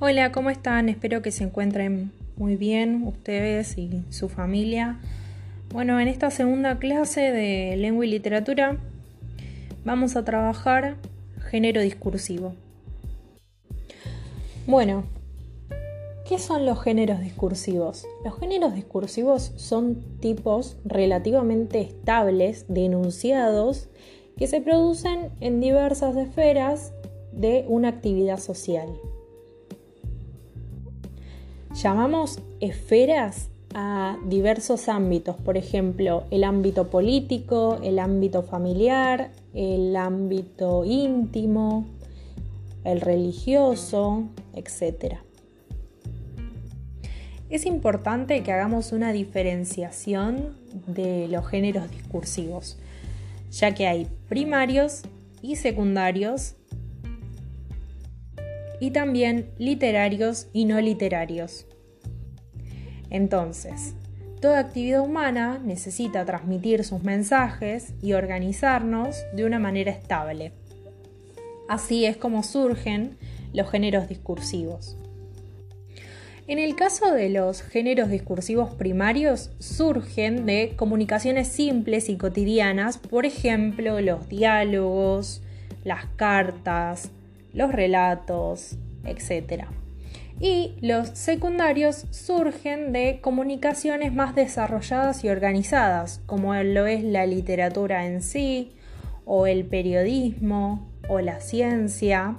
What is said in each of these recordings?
Hola, ¿cómo están? Espero que se encuentren muy bien ustedes y su familia. Bueno, en esta segunda clase de lengua y literatura vamos a trabajar género discursivo. Bueno, ¿qué son los géneros discursivos? Los géneros discursivos son tipos relativamente estables de enunciados que se producen en diversas esferas de una actividad social. Llamamos esferas a diversos ámbitos, por ejemplo, el ámbito político, el ámbito familiar, el ámbito íntimo, el religioso, etc. Es importante que hagamos una diferenciación de los géneros discursivos, ya que hay primarios y secundarios y también literarios y no literarios. Entonces, toda actividad humana necesita transmitir sus mensajes y organizarnos de una manera estable. Así es como surgen los géneros discursivos. En el caso de los géneros discursivos primarios, surgen de comunicaciones simples y cotidianas, por ejemplo, los diálogos, las cartas, los relatos, etc. Y los secundarios surgen de comunicaciones más desarrolladas y organizadas, como lo es la literatura en sí, o el periodismo, o la ciencia.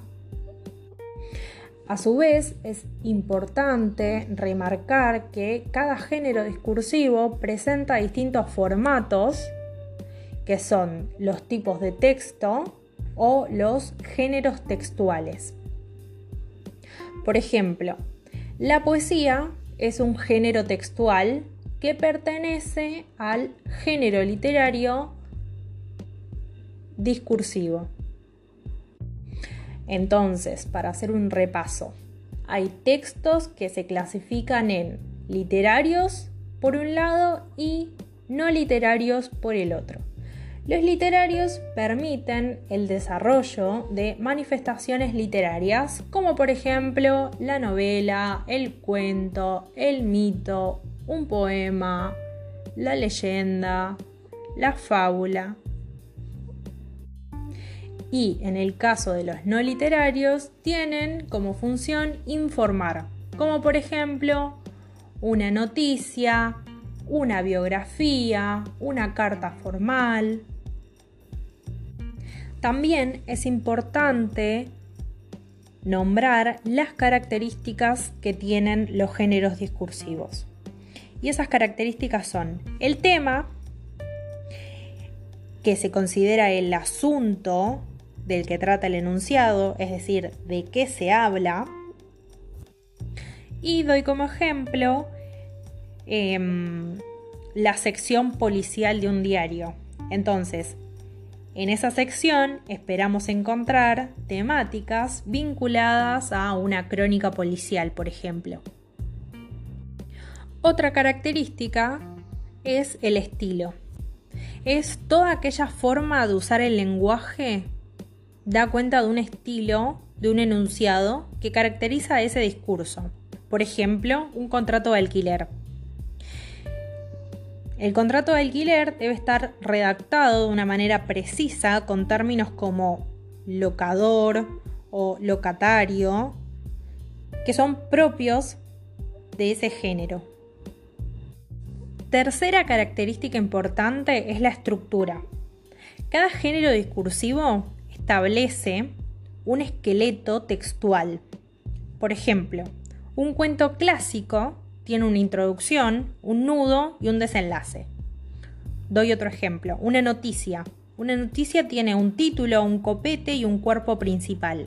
A su vez, es importante remarcar que cada género discursivo presenta distintos formatos, que son los tipos de texto, o los géneros textuales. Por ejemplo, la poesía es un género textual que pertenece al género literario discursivo. Entonces, para hacer un repaso, hay textos que se clasifican en literarios por un lado y no literarios por el otro. Los literarios permiten el desarrollo de manifestaciones literarias, como por ejemplo la novela, el cuento, el mito, un poema, la leyenda, la fábula. Y en el caso de los no literarios, tienen como función informar, como por ejemplo una noticia, una biografía, una carta formal, también es importante nombrar las características que tienen los géneros discursivos. Y esas características son el tema, que se considera el asunto del que trata el enunciado, es decir, de qué se habla. Y doy como ejemplo em, la sección policial de un diario. Entonces, en esa sección esperamos encontrar temáticas vinculadas a una crónica policial, por ejemplo. Otra característica es el estilo. Es toda aquella forma de usar el lenguaje da cuenta de un estilo, de un enunciado que caracteriza ese discurso. Por ejemplo, un contrato de alquiler. El contrato de alquiler debe estar redactado de una manera precisa con términos como locador o locatario, que son propios de ese género. Tercera característica importante es la estructura. Cada género discursivo establece un esqueleto textual. Por ejemplo, un cuento clásico tiene una introducción, un nudo y un desenlace. Doy otro ejemplo, una noticia. Una noticia tiene un título, un copete y un cuerpo principal.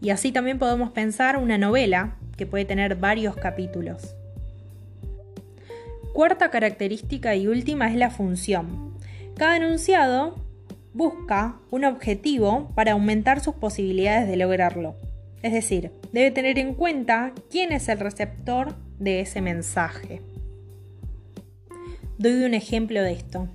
Y así también podemos pensar una novela que puede tener varios capítulos. Cuarta característica y última es la función. Cada enunciado busca un objetivo para aumentar sus posibilidades de lograrlo. Es decir, debe tener en cuenta quién es el receptor de ese mensaje. Doy un ejemplo de esto.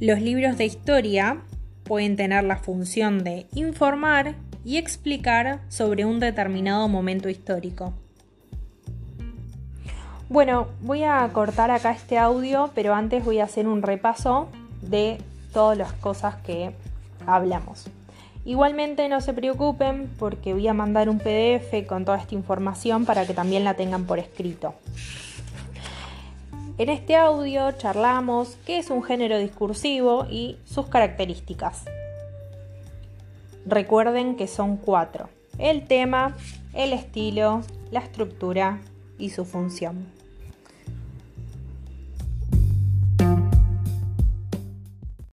Los libros de historia pueden tener la función de informar y explicar sobre un determinado momento histórico. Bueno, voy a cortar acá este audio, pero antes voy a hacer un repaso de todas las cosas que hablamos. Igualmente no se preocupen porque voy a mandar un PDF con toda esta información para que también la tengan por escrito. En este audio charlamos qué es un género discursivo y sus características. Recuerden que son cuatro. El tema, el estilo, la estructura y su función.